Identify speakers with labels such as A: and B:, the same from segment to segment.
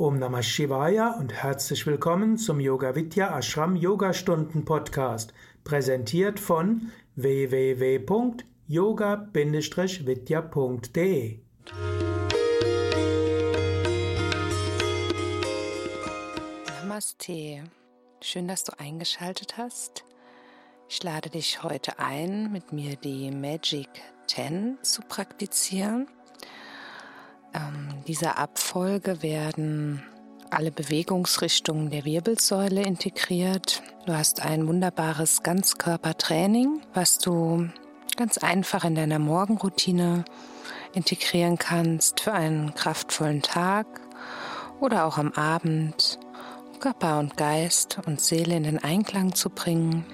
A: Om Namah Shivaya und herzlich willkommen zum Yoga Vidya Ashram Yogastunden Podcast, präsentiert von www.yoga-vidya.de.
B: Namaste. Schön, dass du eingeschaltet hast. Ich lade dich heute ein, mit mir die Magic 10 zu praktizieren. Ähm, dieser Abfolge werden alle Bewegungsrichtungen der Wirbelsäule integriert. Du hast ein wunderbares Ganzkörpertraining, was du ganz einfach in deiner Morgenroutine integrieren kannst für einen kraftvollen Tag oder auch am Abend, um Körper und Geist und Seele in den Einklang zu bringen.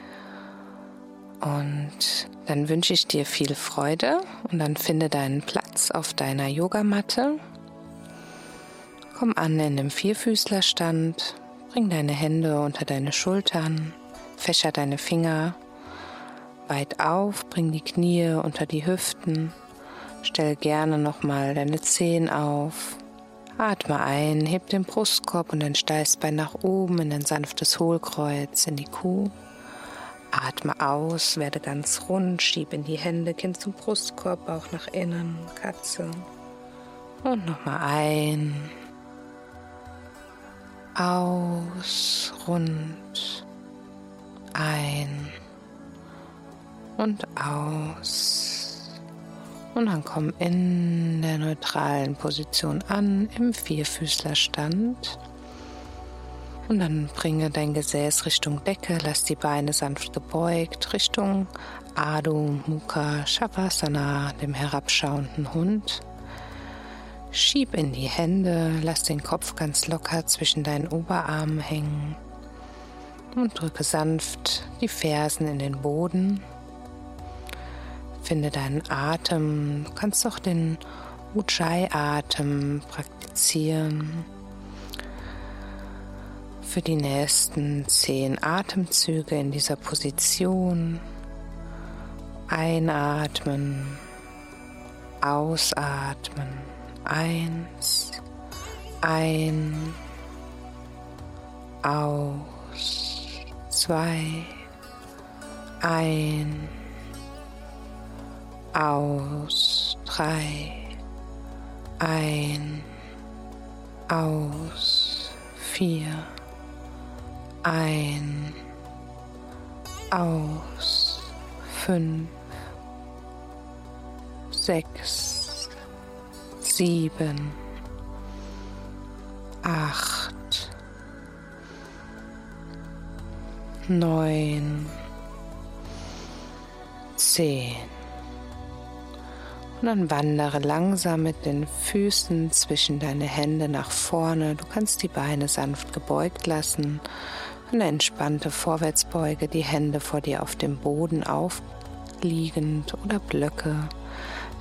B: Und dann wünsche ich dir viel Freude und dann finde deinen Platz auf deiner Yogamatte. Komm an in dem Vierfüßlerstand, bring deine Hände unter deine Schultern, fächer deine Finger weit auf, bring die Knie unter die Hüften, stell gerne nochmal deine Zehen auf. Atme ein, heb den Brustkorb und dein Steißbein nach oben in ein sanftes Hohlkreuz in die Kuh. Atme aus, werde ganz rund, schieb in die Hände, Kind zum Brustkorb, Bauch nach innen, Katze. Und nochmal ein, aus, rund, ein und aus. Und dann komm in der neutralen Position an, im Vierfüßlerstand. Und dann bringe dein Gesäß Richtung Decke, lass die Beine sanft gebeugt, Richtung Adho Mukha Shavasana, dem herabschauenden Hund. Schieb in die Hände, lass den Kopf ganz locker zwischen deinen Oberarmen hängen und drücke sanft die Fersen in den Boden. Finde deinen Atem, du kannst auch den Ujjayi-Atem praktizieren für die nächsten zehn Atemzüge in dieser Position. Einatmen, ausatmen. Eins, ein, aus, zwei, ein, aus, drei, ein, aus, vier ein, aus, fünf, sechs, sieben, acht, neun, zehn. Und dann wandere langsam mit den Füßen zwischen deine Hände nach vorne. Du kannst die Beine sanft gebeugt lassen eine entspannte Vorwärtsbeuge, die Hände vor dir auf dem Boden aufliegend oder Blöcke.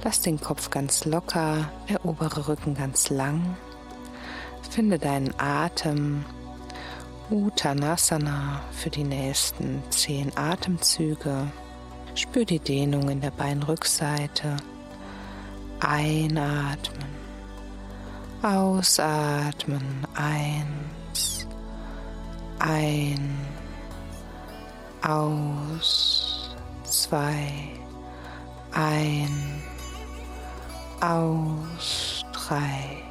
B: Lass den Kopf ganz locker, der obere Rücken ganz lang. Finde deinen Atem. Uttanasana für die nächsten zehn Atemzüge. Spür die Dehnung in der Beinrückseite. Einatmen. Ausatmen. Ein ein, aus, zwei, ein, aus, drei,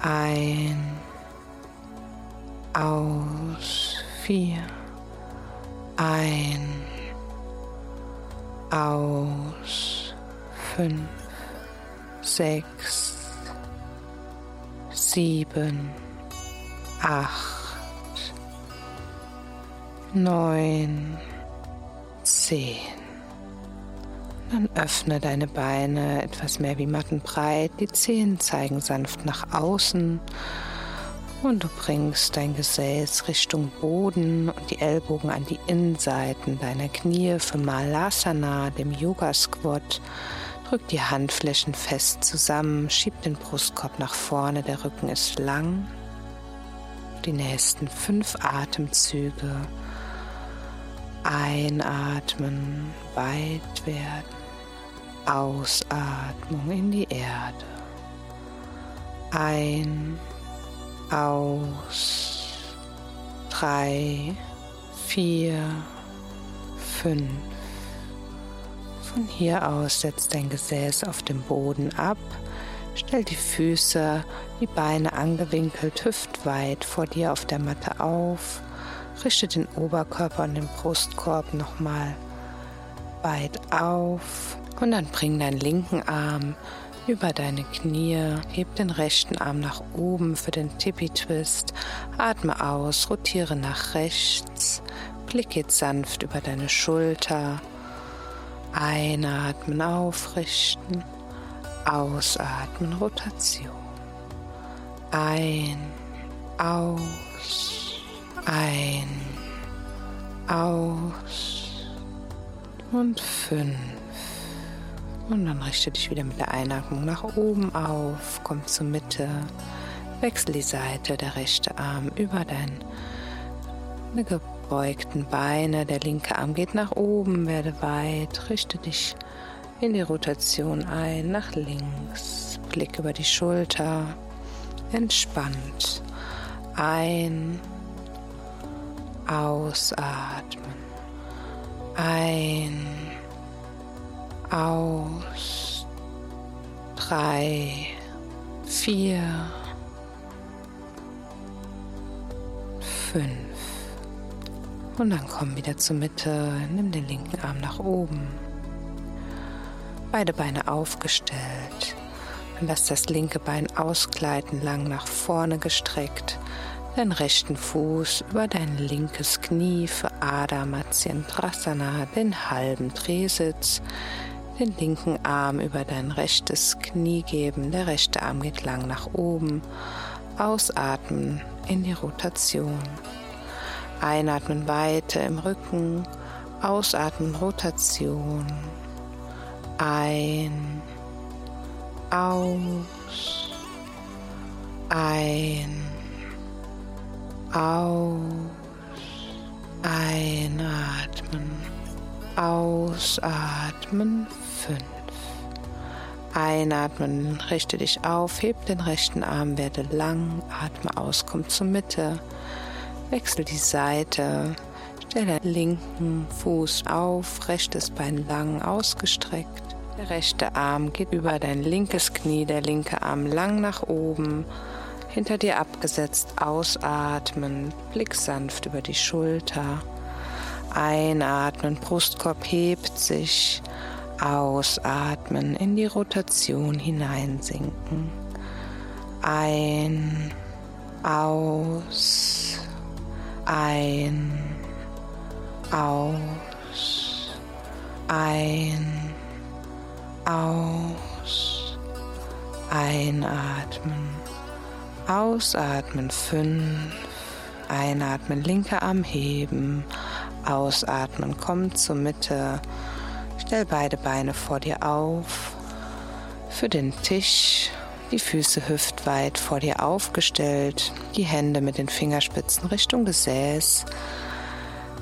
B: ein, aus, vier, ein, aus, fünf, sechs, sieben, acht, neun, zehn. Dann öffne deine Beine etwas mehr wie mattenbreit. Die Zehen zeigen sanft nach außen. Und du bringst dein Gesäß Richtung Boden und die Ellbogen an die Innenseiten deiner Knie für Malasana, dem Yoga Squat. Drück die Handflächen fest zusammen, schieb den Brustkorb nach vorne, der Rücken ist lang. Die nächsten fünf Atemzüge Einatmen, weit werden. Ausatmung in die Erde. Ein, aus. Drei, vier, fünf. Von hier aus setzt dein Gesäß auf dem Boden ab. Stell die Füße, die Beine angewinkelt, hüftweit vor dir auf der Matte auf. Richte den Oberkörper und den Brustkorb nochmal weit auf. Und dann bring deinen linken Arm über deine Knie, heb den rechten Arm nach oben für den Tippy-Twist, atme aus, rotiere nach rechts, Blick geht sanft über deine Schulter, einatmen, aufrichten, ausatmen, Rotation, ein, aus, ein, aus und fünf. Und dann richte dich wieder mit der Einatmung nach oben auf, komm zur Mitte, wechsel die Seite, der rechte Arm über deine gebeugten Beine, der linke Arm geht nach oben, werde weit, richte dich in die Rotation ein, nach links, Blick über die Schulter, entspannt, ein, ausatmen, ein, aus. Drei, vier, fünf. Und dann komm wieder zur Mitte. Nimm den linken Arm nach oben. Beide Beine aufgestellt. Lass das linke Bein ausgleiten, lang nach vorne gestreckt. Den rechten Fuß über dein linkes Knie für Adha Matsyendrasana, den halben Drehsitz den linken Arm über dein rechtes Knie geben. Der rechte Arm geht lang nach oben. Ausatmen in die Rotation. Einatmen weiter im Rücken. Ausatmen Rotation. Ein. Aus. Ein. Aus. Einatmen. Ausatmen. Fünf. Einatmen, richte dich auf, heb den rechten Arm, werde lang, atme aus, komm zur Mitte, wechsel die Seite, stelle den linken Fuß auf, rechtes Bein lang ausgestreckt. Der rechte Arm geht über dein linkes Knie, der linke Arm lang nach oben, hinter dir abgesetzt, ausatmen, Blick sanft über die Schulter. Einatmen, Brustkorb hebt sich, ausatmen, in die Rotation hineinsinken. Ein, aus, ein, aus, ein, aus, einatmen, ausatmen, fünf, einatmen, linker Arm heben, ausatmen, komm zur Mitte, Stell beide Beine vor dir auf, für den Tisch, die Füße hüftweit vor dir aufgestellt, die Hände mit den Fingerspitzen Richtung Gesäß.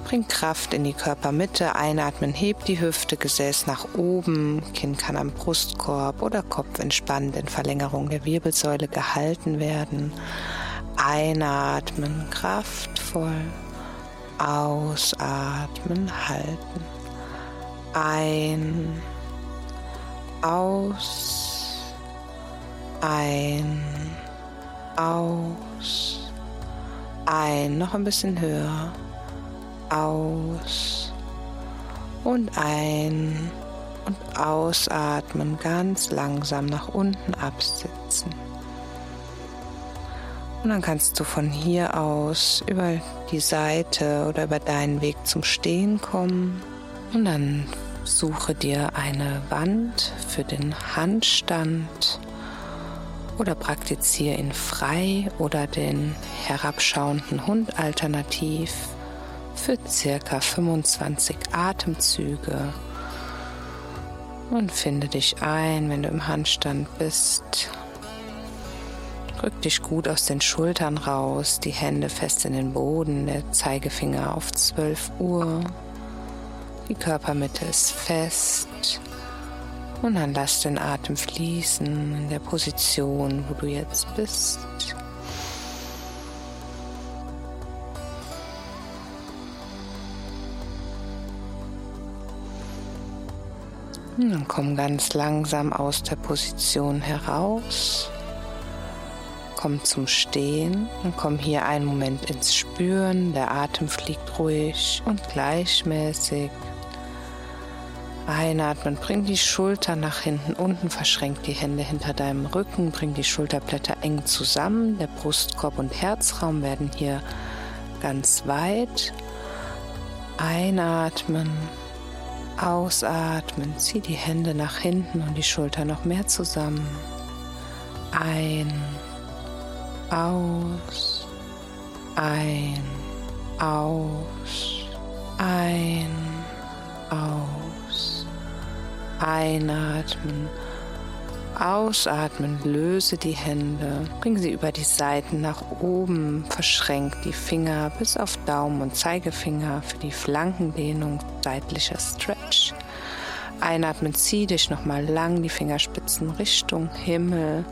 B: Bring Kraft in die Körpermitte, einatmen, heb die Hüfte, Gesäß nach oben, Kinn kann am Brustkorb oder Kopf entspannt in Verlängerung der Wirbelsäule gehalten werden. Einatmen, kraftvoll, ausatmen, halten. Ein, aus, ein, aus, ein, noch ein bisschen höher, aus und ein und ausatmen, ganz langsam nach unten absitzen. Und dann kannst du von hier aus über die Seite oder über deinen Weg zum Stehen kommen. Und dann Suche dir eine Wand für den Handstand oder praktiziere ihn frei oder den herabschauenden Hund alternativ für circa 25 Atemzüge und finde dich ein, wenn du im Handstand bist. Drück dich gut aus den Schultern raus, die Hände fest in den Boden, der Zeigefinger auf 12 Uhr. Die Körpermitte ist fest. Und dann lass den Atem fließen in der Position, wo du jetzt bist. Dann komm ganz langsam aus der Position heraus. Komm zum Stehen und komm hier einen Moment ins Spüren. Der Atem fliegt ruhig und gleichmäßig. Einatmen, bring die Schulter nach hinten unten, verschränk die Hände hinter deinem Rücken, bring die Schulterblätter eng zusammen. Der Brustkorb und Herzraum werden hier ganz weit. Einatmen, ausatmen, zieh die Hände nach hinten und die Schulter noch mehr zusammen. Ein, aus, ein, aus, ein, aus. Einatmen Ausatmen, löse die Hände, bring sie über die Seiten nach oben, verschränk die Finger bis auf Daumen und Zeigefinger für die Flankendehnung, seitlicher Stretch. Einatmen, zieh dich nochmal lang, die Fingerspitzen Richtung Himmel.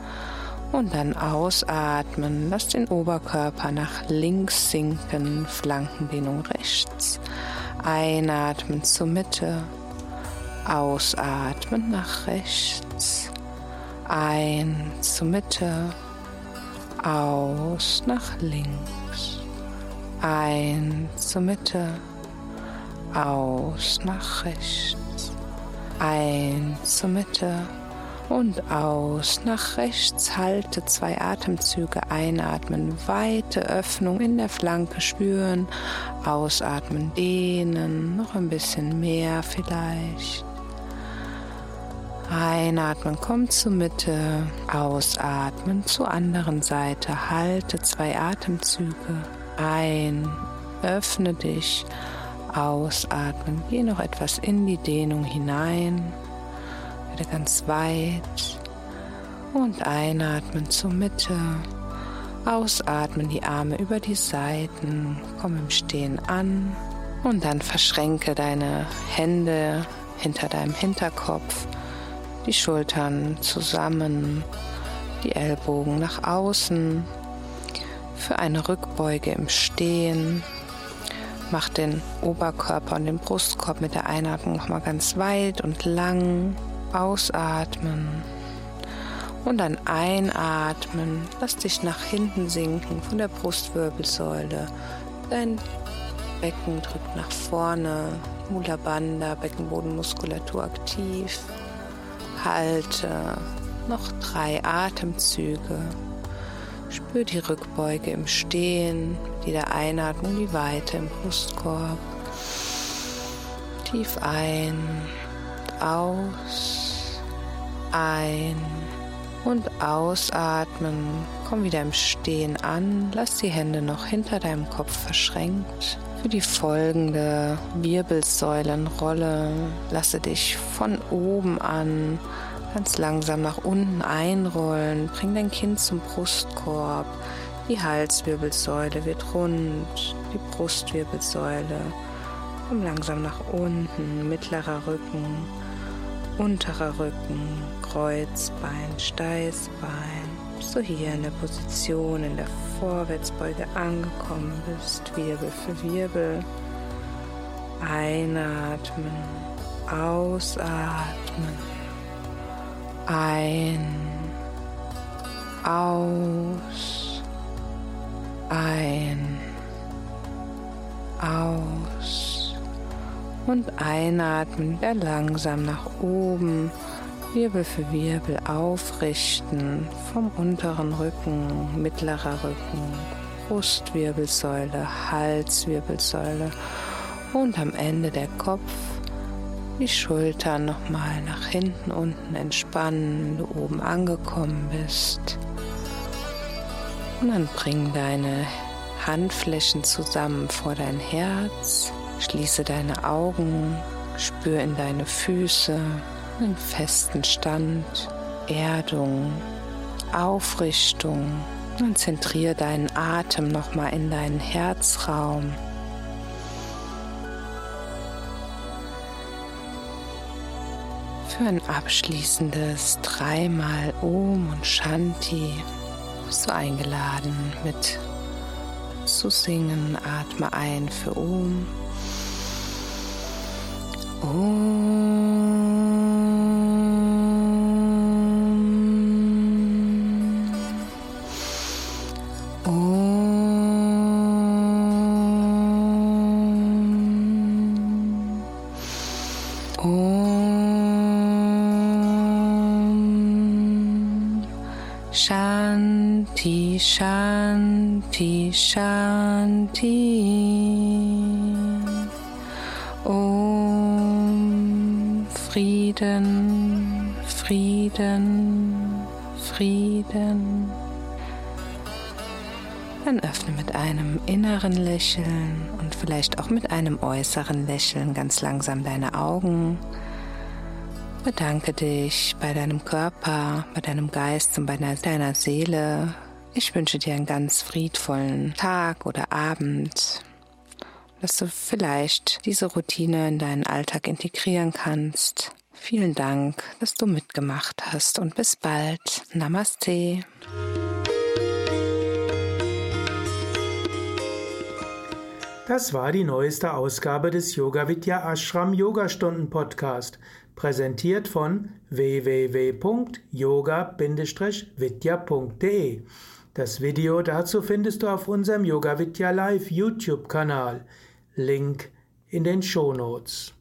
B: Und dann ausatmen, lass den Oberkörper nach links sinken, Flankendehnung rechts. Einatmen zur Mitte, ausatmen nach rechts. Ein zur Mitte, aus nach links. Ein zur Mitte, aus nach rechts. Ein zur Mitte und aus nach rechts. Halte zwei Atemzüge. Einatmen, weite Öffnung in der Flanke spüren. Ausatmen, dehnen. Noch ein bisschen mehr vielleicht. Einatmen, komm zur Mitte, ausatmen zur anderen Seite, halte zwei Atemzüge ein, öffne dich, ausatmen, geh noch etwas in die Dehnung hinein, werde ganz weit und einatmen zur Mitte, ausatmen die Arme über die Seiten, komm im Stehen an und dann verschränke deine Hände hinter deinem Hinterkopf die Schultern zusammen, die Ellbogen nach außen für eine Rückbeuge im Stehen. Mach den Oberkörper und den Brustkorb mit der Einatmung nochmal ganz weit und lang. Ausatmen. Und dann einatmen. Lass dich nach hinten sinken von der Brustwirbelsäule. Dein Becken drückt nach vorne. Mula Bandha, Beckenbodenmuskulatur aktiv. Halte noch drei Atemzüge. Spür die Rückbeuge im Stehen, die der Einatmung, die Weite im Brustkorb. Tief ein, aus, ein und ausatmen. Komm wieder im Stehen an. Lass die Hände noch hinter deinem Kopf verschränkt. Für die folgende Wirbelsäulenrolle lasse dich von oben an ganz langsam nach unten einrollen. Bring dein Kinn zum Brustkorb. Die Halswirbelsäule wird rund, die Brustwirbelsäule. Komm langsam nach unten, mittlerer Rücken, unterer Rücken, Kreuzbein, Steißbein du hier in der Position in der Vorwärtsbeuge angekommen bist, Wirbel für Wirbel. Einatmen, ausatmen, ein, aus, ein, aus und einatmen, wieder langsam nach oben Wirbel für Wirbel aufrichten vom unteren Rücken, mittlerer Rücken, Brustwirbelsäule, Halswirbelsäule und am Ende der Kopf. Die Schultern nochmal nach hinten unten entspannen, wenn du oben angekommen bist. Und dann bring deine Handflächen zusammen vor dein Herz. Schließe deine Augen, spür in deine Füße, einen festen Stand, Erdung, Aufrichtung und zentriere deinen Atem nochmal in deinen Herzraum. Für ein abschließendes dreimal Om und Shanti bist du eingeladen mit zu singen. Atme ein für Om. Om. Shanti, Shanti, Shanti. Om Frieden, Frieden, Frieden. Dann öffne mit einem inneren Lächeln und vielleicht auch mit einem äußeren Lächeln ganz langsam deine Augen Bedanke dich bei deinem Körper, bei deinem Geist und bei deiner Seele. Ich wünsche dir einen ganz friedvollen Tag oder Abend, dass du vielleicht diese Routine in deinen Alltag integrieren kannst. Vielen Dank, dass du mitgemacht hast und bis bald. Namaste.
A: Das war die neueste Ausgabe des Yoga Vidya Ashram Yogastunden Podcast präsentiert von www.yoga-vidya.de. Das Video dazu findest du auf unserem Yoga Vidya Live YouTube-Kanal. Link in den Show Notes.